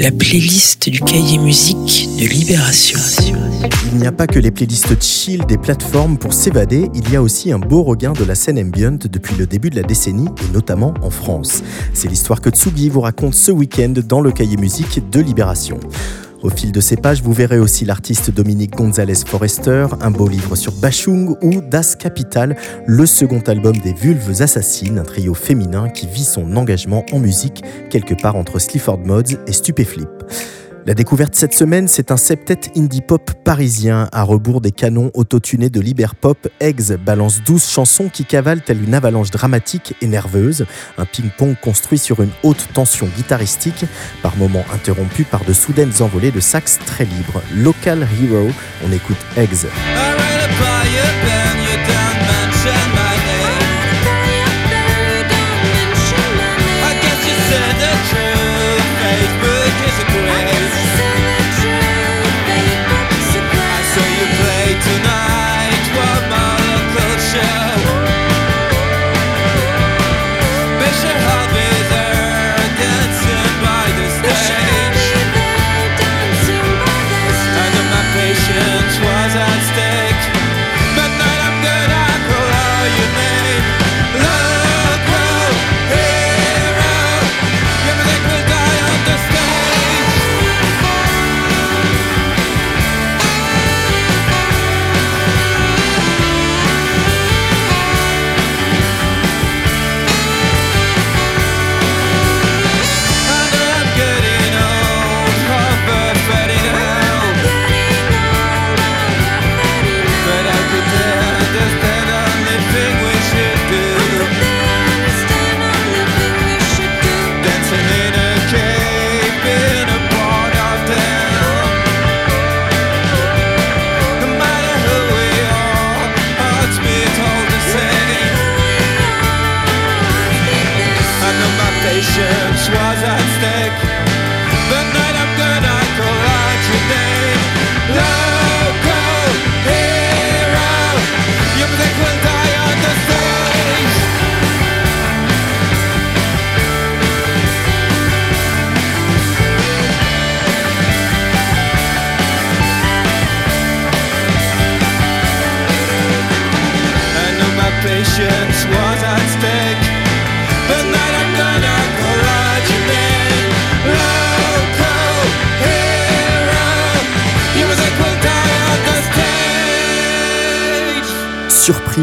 la playlist du cahier musique de Libération. Il n'y a pas que les playlists chill des plateformes pour s'évader, il y a aussi un beau regain de la scène ambient depuis le début de la décennie et notamment en France. C'est l'histoire que Tsugi vous raconte ce week-end dans le cahier musique de Libération. Au fil de ces pages, vous verrez aussi l'artiste Dominique Gonzalez Forrester, un beau livre sur Bachung ou Das Capital, le second album des Vulves Assassines, un trio féminin qui vit son engagement en musique quelque part entre Slifford Mods et Stupéflip. La découverte cette semaine, c'est un septet indie pop parisien à rebours des canons autotunés de Liberpop. Eggs balance 12 chansons qui cavalent telle une avalanche dramatique et nerveuse, un ping-pong construit sur une haute tension guitaristique, par moments interrompu par de soudaines envolées de sax très libres. Local Hero, on écoute Eggs.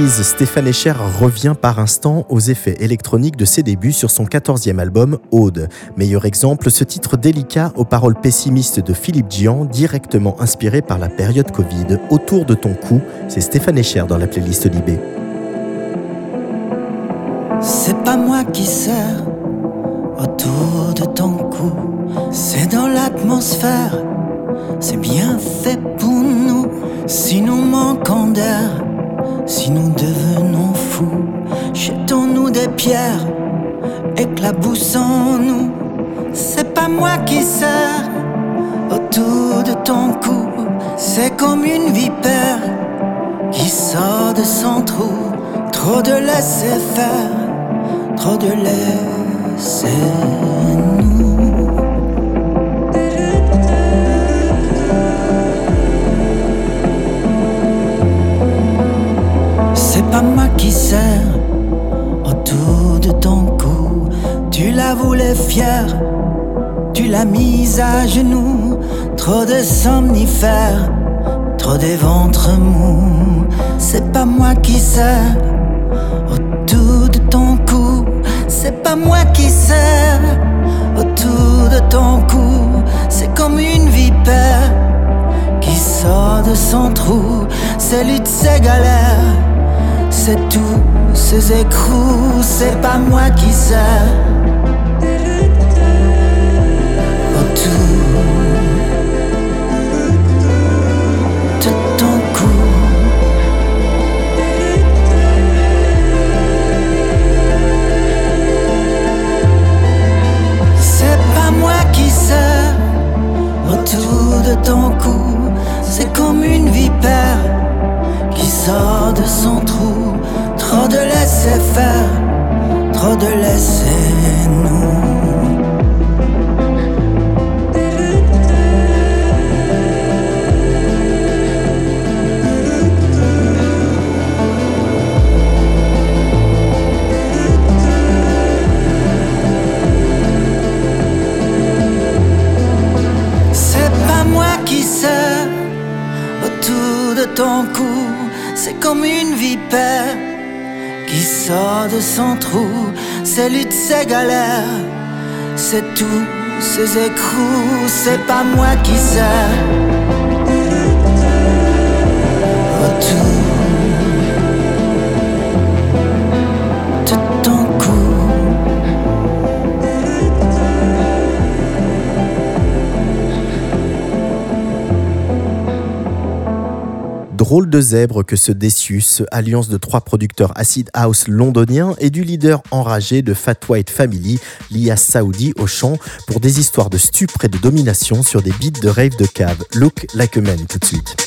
Stéphane Echer revient par instant aux effets électroniques de ses débuts sur son 14e album, Aude. Meilleur exemple, ce titre délicat aux paroles pessimistes de Philippe Gian, directement inspiré par la période Covid. Autour de ton cou, c'est Stéphane Echer dans la playlist Libé. C'est pas moi qui sers autour de ton cou, c'est dans l'atmosphère, c'est bien fait pour nous. Si nous manquons d'air, si nous devenons fous, jetons-nous des pierres, éclaboussons-nous. C'est pas moi qui sers autour de ton cou, c'est comme une vipère qui sort de son trou. Trop de laisser faire, trop de laisser nous. Pas moi qui sers autour de ton cou. Tu la voulais fière, tu l'as mise à genoux. Trop de somnifères, trop des ventres mous. C'est pas moi qui sers autour de ton cou. C'est pas moi qui sers autour de ton cou. C'est comme une vipère qui sort de son trou. C'est lutte, ses galères c'est ces écrous, c'est pas moi qui sais. Autour de ton cou. C'est pas moi qui sais. Autour de ton cou, c'est comme une vipère qui sort de son trou. Trop de laisser faire, trop de laisser nous. C'est pas moi qui saute autour de ton cou, c'est comme une vipère de son trou, ses luttes, ses galères, c'est tout, ses écrous, c'est pas moi qui sais. Retour. Drôle de zèbre que ce Decius, alliance de trois producteurs acid house londoniens et du leader enragé de Fat White Family, Lias Saoudi au chant, pour des histoires de stupre et de domination sur des beats de rave de cave. Look like a man tout de suite.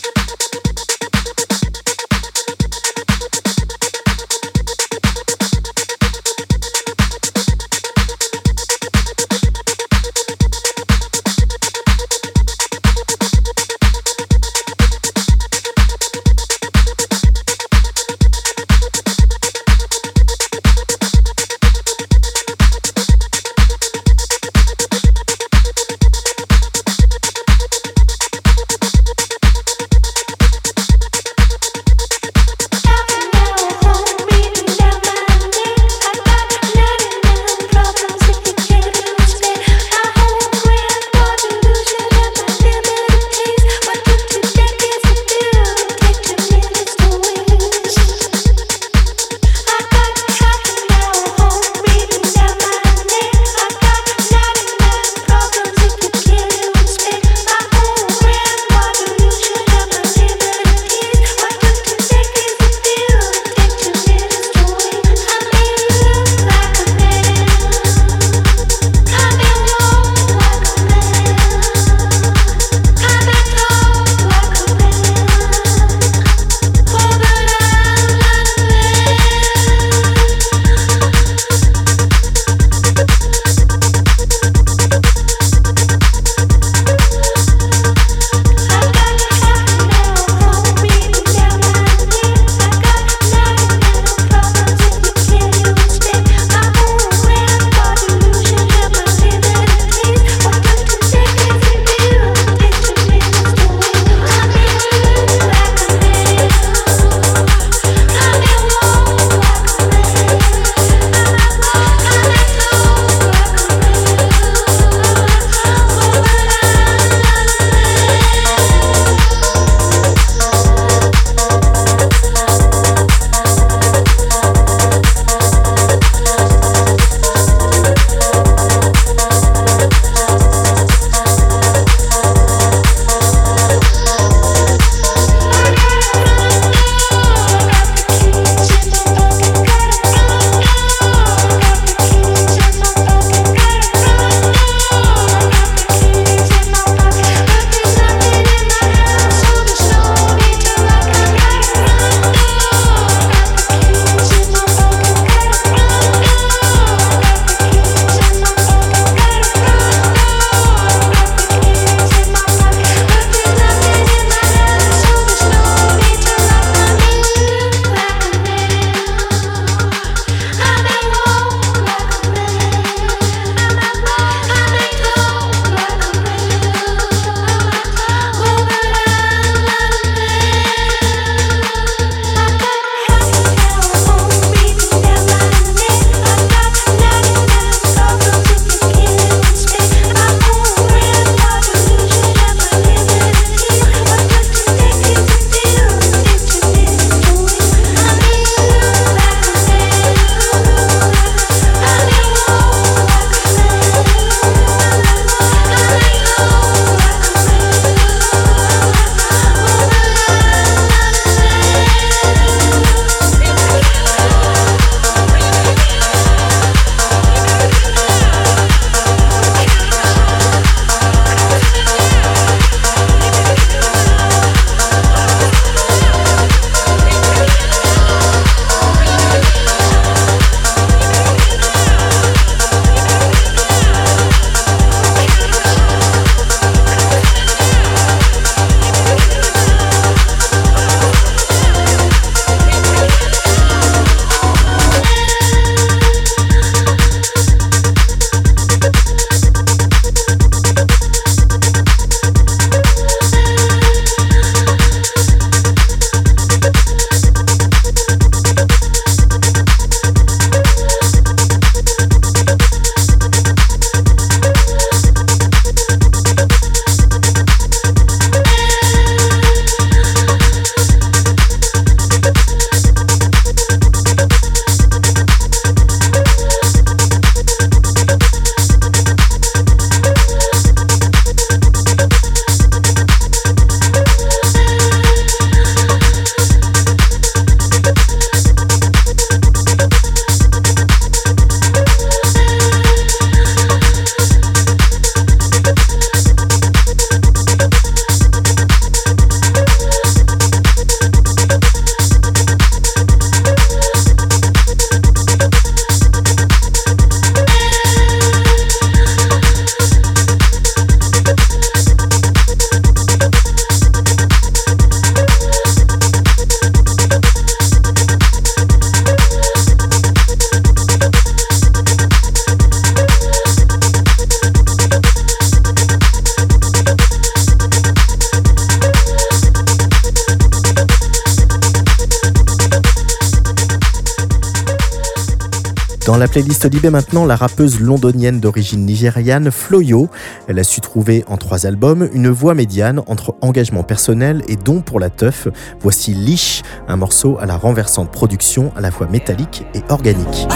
Dans la playlist Libé maintenant, la rappeuse londonienne d'origine nigériane, Floyo, elle a su trouver en trois albums une voix médiane entre engagement personnel et don pour la teuf. Voici Lich, un morceau à la renversante production à la fois métallique et organique.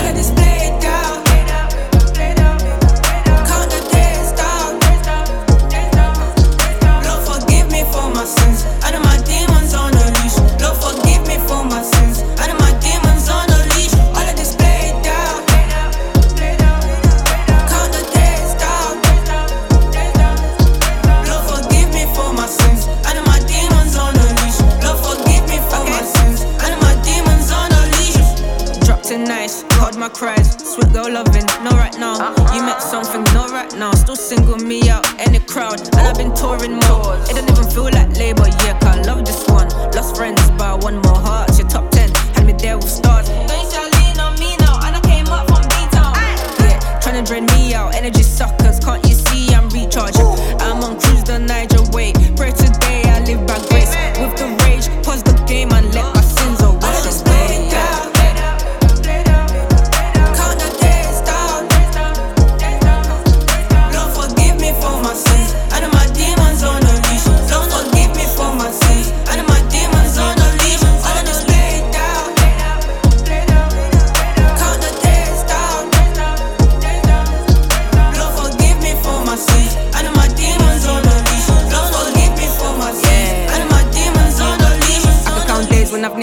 heard my cries, sweet girl loving, No right now. You met something, No right now. Still single me out in the crowd, and I've been touring more. It don't even feel like labor, yeah, cause I love this one. Lost friends, but I want more hearts. Your top 10 had me there with stars. Don't you lean on me now, and I came up from B Town. Yeah, trying to drain me out, energy suckers, can't you see I'm recharging? I'm on cruise the Niger way, pray today I live by grace. With the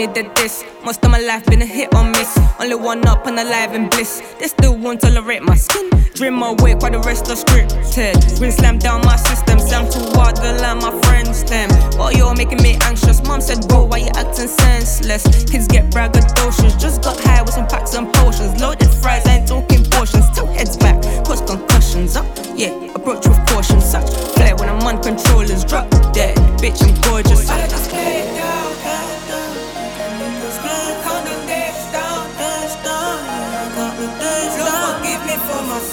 wanted this? diss. Most of my life been a hit or miss. Only one up and alive in bliss. They still won't tolerate my skin. Dream awake while the rest are scripted. We slam down my system. Slam to water line, my friends them. Oh, you're making me anxious. Mom said, bro, why you acting senseless? Kids get braggadocious. Just got high with some packs and potions. Loaded fries, I ain't talking portions. Two heads back, cause concussions. Up, yeah, approach with caution. Such flair when I'm on controllers. Drop dead, bitch, I'm gorgeous. I just played down.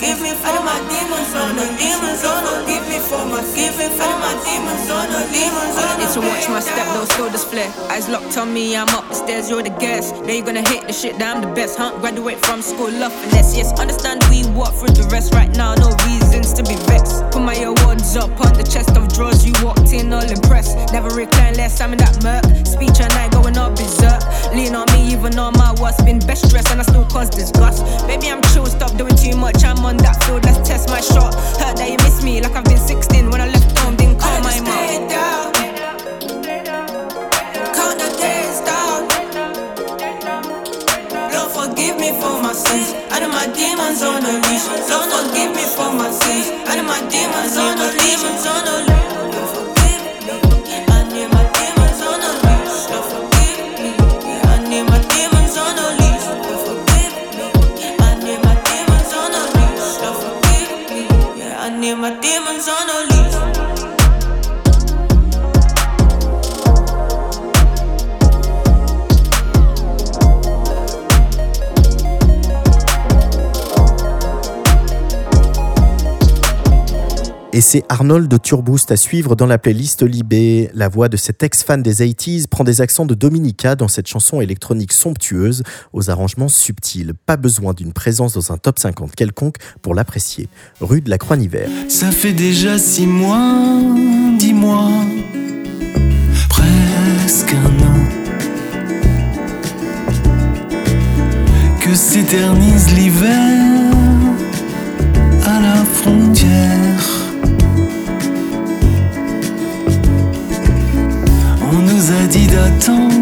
Give me for my demons, on the demons, on the demons for forgiving, for my demons on demons to watch my step, those shoulders flare. Eyes locked on me, I'm up the stairs, you're the guest. Now you're gonna hit the shit that I'm the best, huh? Graduate from school, love finesse. Yes, understand we walk through the rest right now, no reasons to be vexed. Put my awards up on the chest of drawers, you walked in all impressed. Never recline less, I'm in that murk. Speech and night going up berserk. Lean on me, even though my worst been best dressed, and I still cause disgust. Baby, I'm chill, stop doing too much, I'm on that field, let's test my shot. Heard that you miss me, like I've been 16 when I left home, didn't call my mom. Forgive me for my sins, my demons on the leash. Lord, forgive me for my sins, and my demons on the leash. c'est Arnold Turboost à suivre dans la playlist Libé. La voix de cet ex-fan des 80s prend des accents de Dominica dans cette chanson électronique somptueuse, aux arrangements subtils. Pas besoin d'une présence dans un top 50 quelconque pour l'apprécier. Rue de la Croix-Niver. Ça fait déjà six mois, dix mois, presque un an, que s'éternise l'hiver à la frontière. nous a dit d'attendre,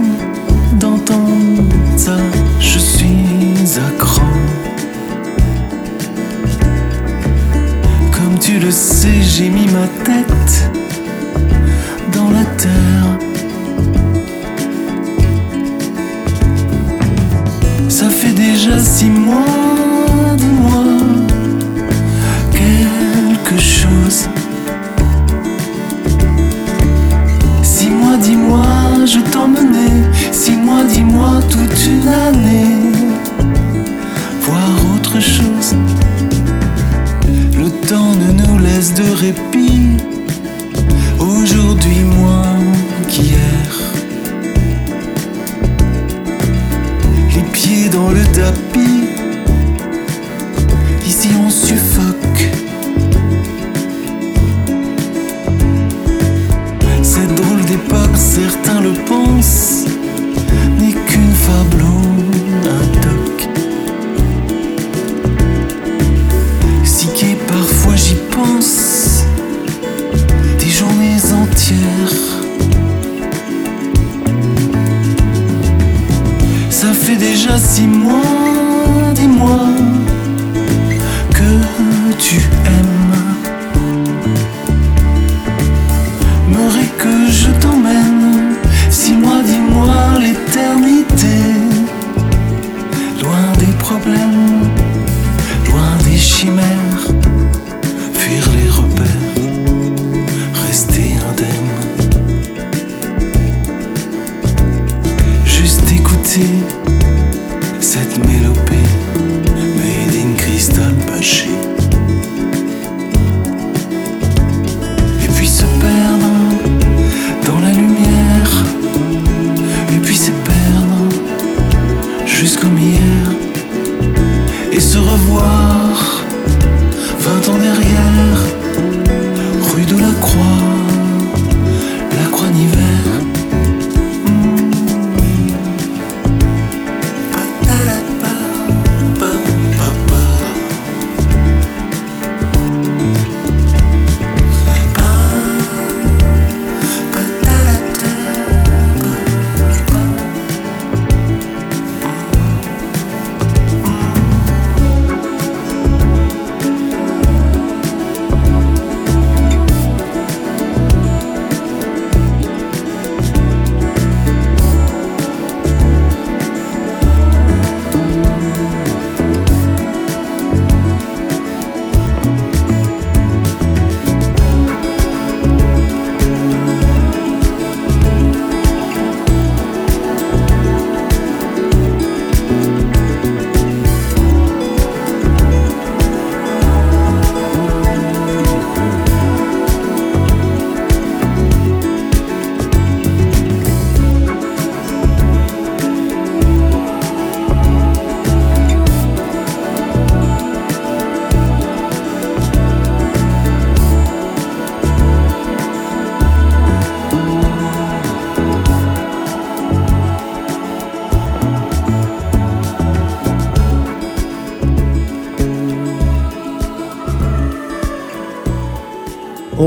d'entendre ça. Je suis accro. Comme tu le sais, j'ai mis ma tête certains le pensent.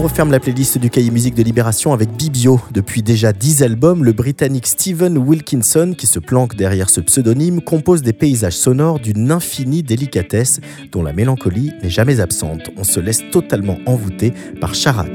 Referme la playlist du cahier musique de Libération avec Bibio. Depuis déjà 10 albums, le Britannique Stephen Wilkinson, qui se planque derrière ce pseudonyme, compose des paysages sonores d'une infinie délicatesse dont la mélancolie n'est jamais absente. On se laisse totalement envoûter par Charat.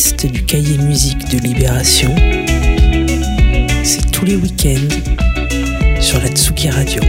Du cahier musique de Libération, c'est tous les week-ends sur la Tsuki Radio.